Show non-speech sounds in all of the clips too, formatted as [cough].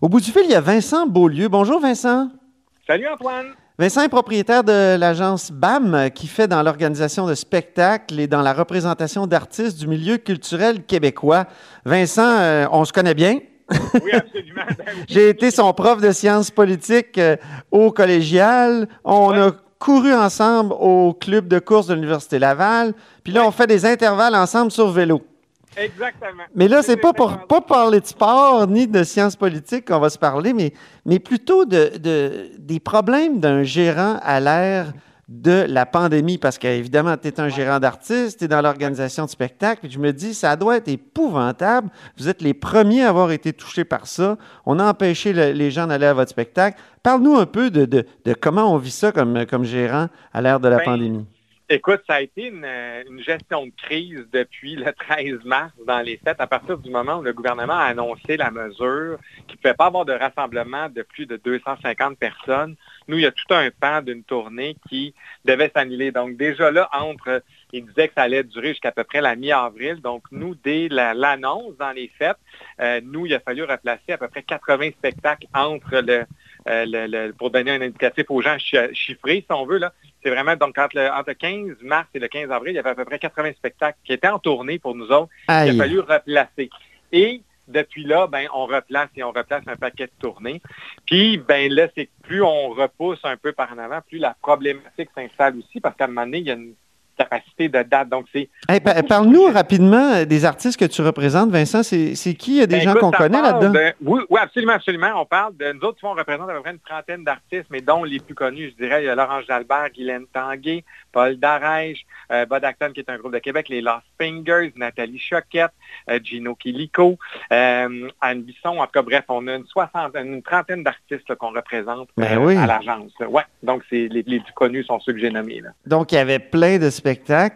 Au bout du fil, il y a Vincent Beaulieu. Bonjour Vincent. Salut Antoine. Vincent est propriétaire de l'agence BAM qui fait dans l'organisation de spectacles et dans la représentation d'artistes du milieu culturel québécois. Vincent, euh, on se connaît bien. [laughs] Oui, absolument. Ben J'ai été son prof de sciences politiques euh, au collégial. On a couru ensemble au club de course de l'Université Laval. Puis là, on fait des intervalles ensemble sur vélo. Exactement. Mais là, c'est pas pour pas parler de sport ni de sciences politiques qu'on va se parler, mais, mais plutôt de, de des problèmes d'un gérant à l'ère de la pandémie, parce qu'évidemment, tu es un gérant d'artiste, tu es dans l'organisation de spectacles, puis je me dis, ça doit être épouvantable. Vous êtes les premiers à avoir été touchés par ça. On a empêché le- les gens d'aller à votre spectacle. Parle-nous un peu de, de- de comment on vit ça comme, comme gérant à l'ère de la Ben, pandémie. Écoute, ça a été une, euh, une gestion de crise depuis le [laughs] 13 mars dans les fêtes, à partir du moment où le gouvernement a annoncé la mesure qu'il ne pouvait pas avoir de rassemblement de plus de 250 personnes. Nous, il y a tout un pan d'une tournée qui devait s'annuler. Donc déjà là, entre, il disait que ça allait durer jusqu'à peu près la mi-avril. Donc nous, dès la- l'annonce dans les fêtes, euh, nous, il a fallu replacer à peu près 80 spectacles entre le, euh, le- pour donner un indicatif aux gens chi- chiffrés, si on veut, là. C'est vraiment, donc, entre le, entre le 15 mars et le 15 avril, il y avait à peu près 80 spectacles qui étaient en tournée pour nous autres. Il a Aïe. fallu replacer. Et depuis là, ben, on replace et on replace un paquet de tournées. Puis, ben là, c'est que plus on repousse un peu par en avant, plus la problématique s'installe aussi, parce qu'à un moment donné, il y a une capacité de date. Donc, c'est Hey, pa- Parle-nous rapidement euh, des artistes que tu représentes, Vincent. C'est qui? Il y a des Ben, gens qu'on connaît là-dedans? de- oui, oui, absolument, absolument. On parle de nous autres, on représente à peu près une trentaine d'artistes, mais dont les plus connus, je dirais, il y a Laurence Jalbert, Guylaine Tanguay, Paul Darèche, euh, Bud Acton, qui est un groupe de Québec, les Lost Fingers, Nathalie Choquette, euh, Gino Quilico, euh, Anne Bisson. En tout cas, bref, on a une soixantaine, une trentaine d'artistes qu'on représente Ben oui. à l'agence. Ouais, donc les, les plus connus sont ceux que j'ai nommés. Là. Donc, il y avait plein de spectacles.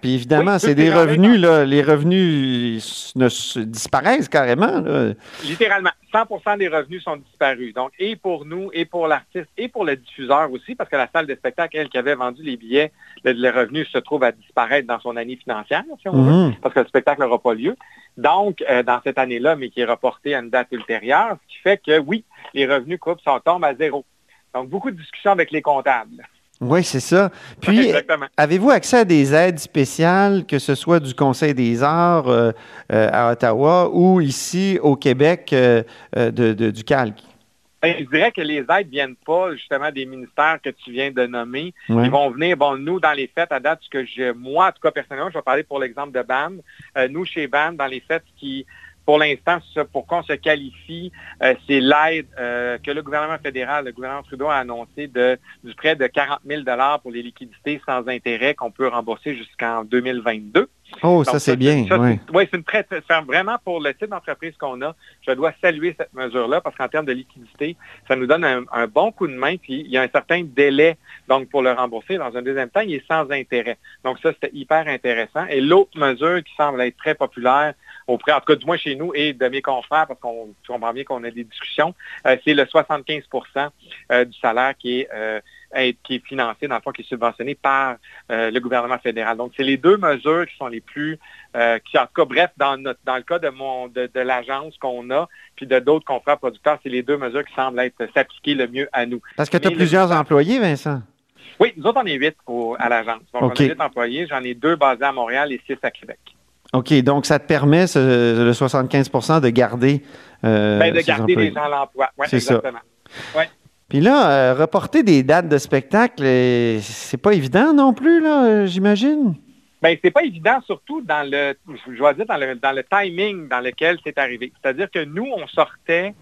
Puis évidemment, Oui, c'est des les revenus, là. Les revenus ne se- disparaissent carrément. là. Littéralement, 100% des revenus sont disparus. Donc, et pour nous, et pour l'artiste, et pour le diffuseur aussi, parce que la salle de spectacle, elle, qui avait vendu les billets, le, le revenu se trouve à disparaître dans son année financière, si on veut, Mhm. parce que le spectacle n'aura pas lieu. Donc, euh, dans cette année-là, mais qui est reportée à une date ultérieure, ce qui fait que, oui, les revenus coupent, ça tombe à zéro. Donc, beaucoup de discussions avec les comptables. Oui, c'est ça. Puis, avez-vous accès à des aides spéciales, que ce soit du Conseil des arts euh, euh, à Ottawa ou ici au Québec euh, de, de- du Calque? Ben, je dirais que les aides viennent pas justement des ministères que tu viens de nommer. Ouais. Ils vont venir, bon, nous, dans les fêtes, à date, ce que je, moi, en tout cas, personnellement, je vais parler pour l'exemple de BAM. Nous, chez BAM, dans les fêtes, qui, pour l'instant, pour qu'on se qualifie, euh, c'est l'aide euh, que le gouvernement fédéral, le gouvernement Trudeau a annoncé de, du prêt de 40 000 pour les liquidités sans intérêt qu'on peut rembourser jusqu'en 2022. Oh, ça, c'est bien. ça, ouais. c'est- Oui, c'est une c'est vraiment pour le type d'entreprise qu'on a. Je dois saluer cette mesure-là parce qu'en termes de liquidité, ça nous donne un, un bon coup de main. Puis il y a un certain délai donc pour le rembourser. Dans un deuxième temps, il est sans intérêt. Donc ça, c'était hyper intéressant. Et l'autre mesure qui semble être très populaire auprès, en tout cas du moins chez nous et de mes confrères, parce qu'on comprend bien qu'on a des discussions, euh, c'est le 75% euh, du salaire qui est, euh, qui est financé, dans le fond, qui est subventionné par euh, le gouvernement fédéral. Donc, c'est les deux mesures qui sont les plus, qui, en tout cas, bref, dans, notre, dans le cas de, mon, de, de l'agence qu'on a, puis de d'autres confrères producteurs, c'est les deux mesures qui semblent être s'appliquer le mieux à nous. Parce que tu as Mais le- plusieurs employés, Vincent. Oui, nous autres, on est huit au- à l'agence. Donc, on a huit employés. J'en ai deux basés à Montréal et six à Québec. OK, donc ça te permet, ce- le 75 de garder euh, Ben, de garder les gens à l'emploi. Oui, C'est ça. exactement. Puis là, euh, reporter des dates de spectacle, euh, c'est pas évident non plus, là, euh, j'imagine? Ben, c'est pas évident, surtout dans le, je dire, dans le, dans le timing dans lequel c'est arrivé. C'est-à-dire que nous, on sortait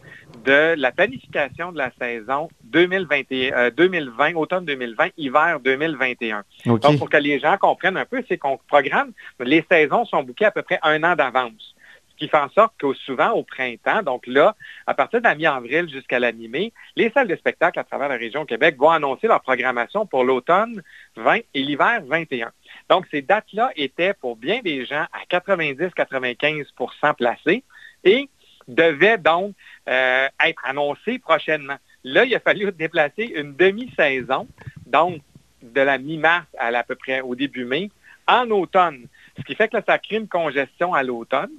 de la planification de la saison 2020, euh, 2020 automne 2020, hiver 2021. OK. Donc, pour que les gens comprennent un peu, c'est qu'on programme, les saisons sont bouquées à peu près un an d'avance. Ce qui fait en sorte que souvent au printemps, donc là, à partir de la mi-avril jusqu'à la mi-mai, les salles de spectacle à travers la région Québec vont annoncer leur programmation pour l'automne 20 et l'hiver 21. Donc, ces dates-là étaient pour bien des gens à 90-95% placées et devaient donc euh, être annoncées prochainement. Là, il a fallu [laughs] déplacer une demi-saison, donc de la mi-mars à, à peu près au début mai, en automne. Ce qui fait que là, ça crée une congestion à l'automne.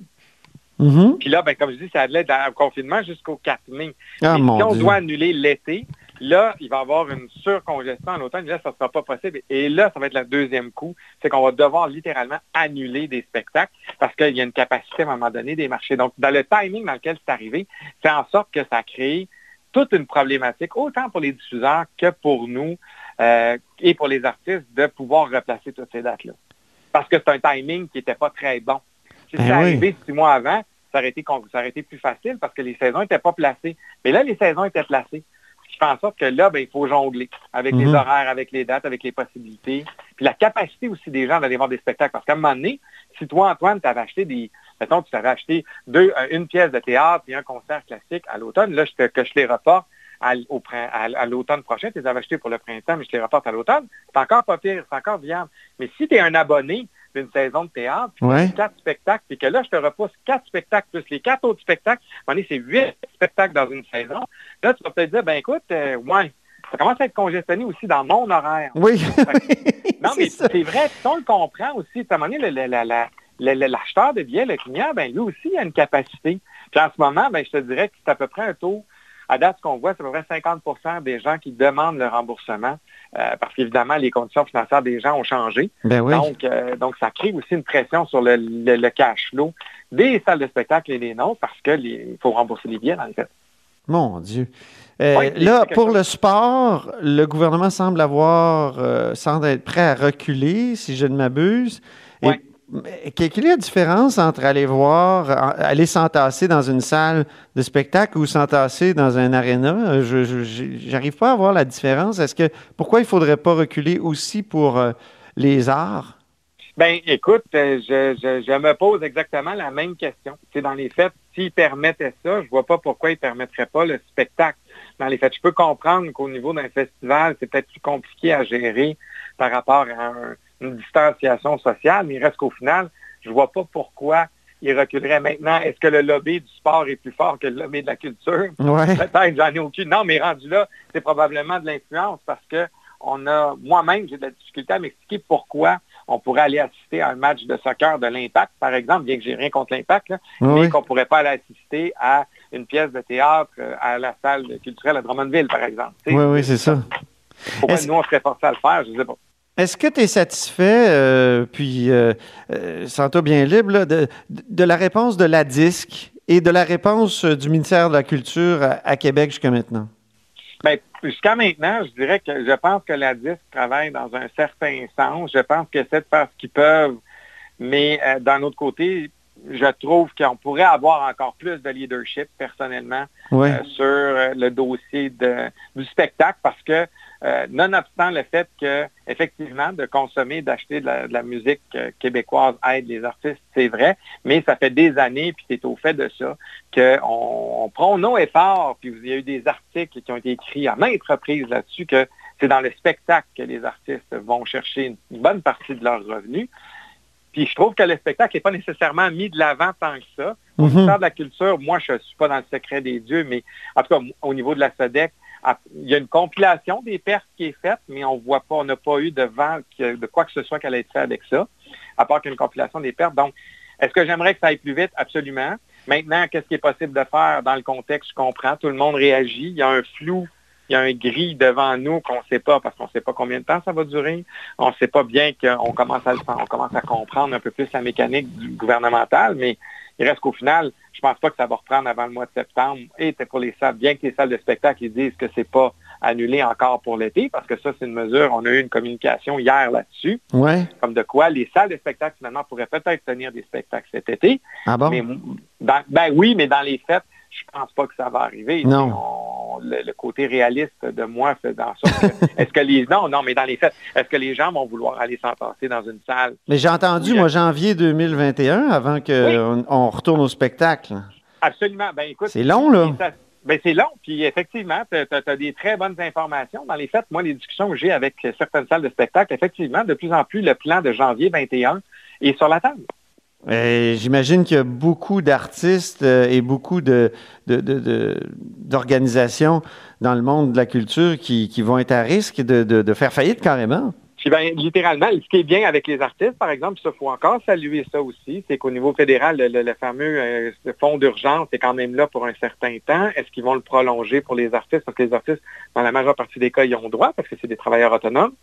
Mm-hmm. Puis là, ben, comme je dis, ça allait d'un confinement jusqu'au 4 mai. Ah, si on doit annuler l'été, là, il va y avoir une surcongestion en automne. Là, ça ne sera pas possible. Et là, ça va être le deuxième coup. C'est qu'on va devoir littéralement annuler des spectacles parce qu'il y a une capacité à un moment donné des marchés. Donc, dans le timing dans lequel c'est arrivé, c'est en sorte que ça crée toute une problématique, autant pour les diffuseurs que pour nous euh, et pour les artistes, de pouvoir replacer toutes ces dates-là. Parce que c'est un timing qui n'était pas très bon. Si Ben oui. arrivé six mois avant, ça aurait, été, ça aurait été plus facile parce que les saisons n'étaient pas placées. Mais là, les saisons étaient placées. Qui fait en sorte que là, ben, il faut jongler avec les Mhm. horaires, avec les dates, avec les possibilités. Puis la capacité aussi des gens d'aller voir des spectacles. Parce qu'à un moment donné, si toi, Antoine, tu avais acheté des. Mettons, tu t'avais acheté deux, euh, une pièce de théâtre et un concert classique à l'automne, là, je te- que je les reporte à, à l'automne prochain, tu les avais achetés pour le printemps, mais je les reporte à l'automne, c'est encore pas pire, c'est encore viable. Mais si tu es un abonné d'une saison de théâtre, puis Ouais. quatre spectacles, puis que là, je te repousse quatre spectacles plus les quatre autres spectacles, c'est huit spectacles dans une saison. Là, tu vas peut-être dire, ben écoute, euh, ouais, ça commence à être congestionné aussi dans mon horaire. Oui. [laughs] [laughs] Non, mais C'est vrai, si on le comprend aussi. À un moment donné, l'acheteur de billets, le client, ben lui aussi, il a une capacité. Puis en ce moment, ben, je te dirais que c'est à peu près un taux, à date, ce qu'on voit, c'est à peu près 50% des gens qui demandent le remboursement, euh, parce qu'évidemment, les conditions financières des gens ont changé. Ben oui. Donc, euh, donc, ça crée aussi une pression sur le, le- le cash flow des salles de spectacle et des nôtres, parce qu'il faut rembourser les billets, les faits. Mon Dieu. Euh, là, pour chose. le sport, le gouvernement semble avoir, semble être prêt à reculer, si je ne m'abuse. Et-. Quelle est la différence entre aller voir, aller s'entasser dans une salle de spectacle ou s'entasser dans un aréna? Je j'arrive pas à voir la différence. Est-ce que pourquoi il faudrait pas reculer aussi pour euh, les arts? Ben, écoute, euh, je, je, me pose exactement la même question. C'est dans les faits, s'ils permettaient ça, je vois pas pourquoi ils permettraient pas le spectacle. Dans les faits, je peux comprendre qu'au niveau d'un festival, c'est peut-être plus compliqué à gérer par rapport à un- une distanciation sociale, mais il reste qu'au final, je vois pas pourquoi ils reculeraient maintenant. Est-ce que le lobby du sport est plus fort que le lobby de la culture? Ouais. Peut-être, j'en ai aucune. Non, mais rendu là, c'est probablement de l'influence parce que on a, moi-même, j'ai de la difficulté à m'expliquer pourquoi on pourrait aller assister à un match de soccer de l'Impact, par exemple, bien que j'ai rien contre l'Impact, là, mais qu'on pourrait pas aller assister à une pièce de théâtre euh, à la salle culturelle à Drummondville, par exemple. Oui, oui, c'est ça. Pourquoi Est-ce- nous, on serait forcés à le faire, je sais pas. Est-ce que tu es satisfait, euh, puis euh, euh, sens-toi bien libre, de, la réponse de la DISC et de la réponse euh, du ministère de la Culture à, Québec jusqu'à maintenant? Ben, jusqu'à maintenant, je dirais que je pense que la DISC travaille dans un certain sens. Je pense qu'ils essaient de faire ce qu'ils peuvent, mais d'un autre côté, je trouve qu'on pourrait avoir encore plus de leadership, personnellement, euh, sur euh, le dossier de- du spectacle parce que euh, nonobstant le fait que effectivement de consommer, d'acheter de la, de la musique euh, québécoise aide les artistes, c'est vrai, mais ça fait des années, puis c'est au fait de ça, qu'on on prend nos efforts, puis il y a eu des articles qui ont été écrits à maintes reprises là-dessus que c'est dans le spectacle que les artistes vont chercher une bonne partie de leurs revenus. Puis je trouve que le spectacle n'est pas nécessairement mis de l'avant tant que ça. Au Mhm. ministère de la Culture, moi, je ne suis pas dans le secret des dieux, mais en tout cas, au niveau de la SEDEC, il y a une compilation des pertes qui est faite, mais on voit pas, on n'a pas eu de vent de quoi que ce soit qu'elle ait fait avec ça, à part qu'une compilation des pertes. Donc, est-ce que j'aimerais que ça aille plus vite? Absolument. Maintenant, qu'est-ce qui est possible de faire dans le contexte? Je comprends. Tout le monde réagit. Il y a un flou, il y a un gris devant nous qu'on ne sait pas parce qu'on ne sait pas combien de temps ça va durer. On ne sait pas bien qu'on commence à le on commence à comprendre un peu plus la mécanique du gouvernemental, mais il reste qu'au final, je pense pas que ça va reprendre avant le mois de septembre. Et c'est pour les salles, bien que les salles de spectacle ils disent que c'est pas annulé encore pour l'été, parce que ça, c'est une mesure, on a eu une communication hier là-dessus, comme de quoi les salles de spectacle, finalement, pourraient peut-être tenir des spectacles cet été. Ah bon? Mais dans- ben oui, mais dans les faits, je pense pas que ça va arriver. Non. On- le, le côté réaliste de moi fait en sorte que, [laughs] est-ce que les non non mais dans les faits est-ce que les gens vont vouloir aller s'entasser dans une salle? Mais j'ai entendu, Oui. moi, janvier 2021, avant qu'on on retourne au spectacle. absolument ben écoute C'est long, là. ça- ben, c'est long puis effectivement tu as, des très bonnes informations dans les faits moi les discussions que j'ai avec certaines salles de spectacle effectivement de plus en plus le plan de janvier 21 est sur la table J'imagine qu'il y a beaucoup d'artistes euh, et beaucoup de- de- de- de- d'organisations dans le monde de la culture qui, qui vont être à risque de, faire faillite carrément. Puis ben, littéralement, ce qui est bien avec les artistes, par exemple, ça faut encore saluer ça aussi, c'est qu'au niveau fédéral, le, fameux euh, fonds d'urgence est quand même là pour un certain temps. Est-ce qu'ils vont le prolonger pour les artistes? Parce que les artistes, dans la majeure partie des cas, ils ont droit parce que c'est des travailleurs autonomes.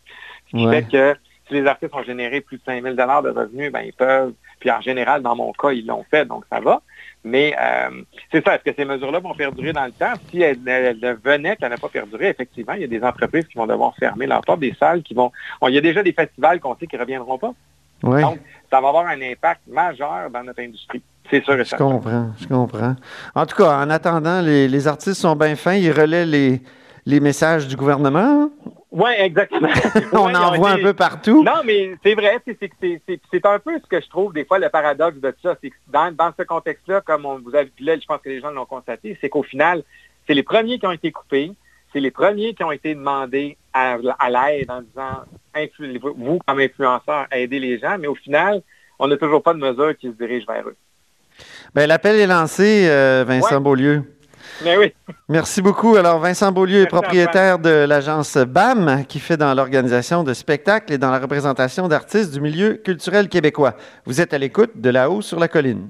Ce qui fait que si les artistes ont généré plus de 5 000 de revenus, ben, ils peuvent, puis en général, dans mon cas, ils l'ont fait, donc ça va. Mais euh, c'est ça, est-ce que ces mesures-là vont perdurer dans le temps? Si elles, venaient, qu'elles n'aient pas perduré, effectivement, il y a des entreprises qui vont devoir fermer leurs portes, des salles qui vont... il y a déjà des festivals qu'on sait qui ne reviendront pas. Donc, ça va avoir un impact majeur dans notre industrie. C'est sûr et Je comprends, je comprends. En tout cas, en attendant, les, artistes sont bien fins, ils relaient les, les messages du gouvernement. Oui, exactement. [laughs] on en voit un peu partout. Non, mais c'est vrai, c'est un peu ce que je trouve des fois le paradoxe de ça. C'est que dans, dans, ce contexte-là, comme on vous a dit là, je pense que les gens l'ont constaté, c'est qu'au final, c'est les premiers qui ont été coupés, c'est les premiers qui ont été demandés à, l'aide en disant vous, comme influenceur, aidez les gens, mais au final, on n'a toujours pas de mesures qui se dirigent vers eux. Bien, l'appel est lancé, euh, Vincent Beaulieu. Mais oui. Merci beaucoup. Alors, Vincent Beaulieu est propriétaire de l'agence BAM, qui fait dans l'organisation de spectacles et dans la représentation d'artistes du milieu culturel québécois. Vous êtes à l'écoute de là-haut sur la colline.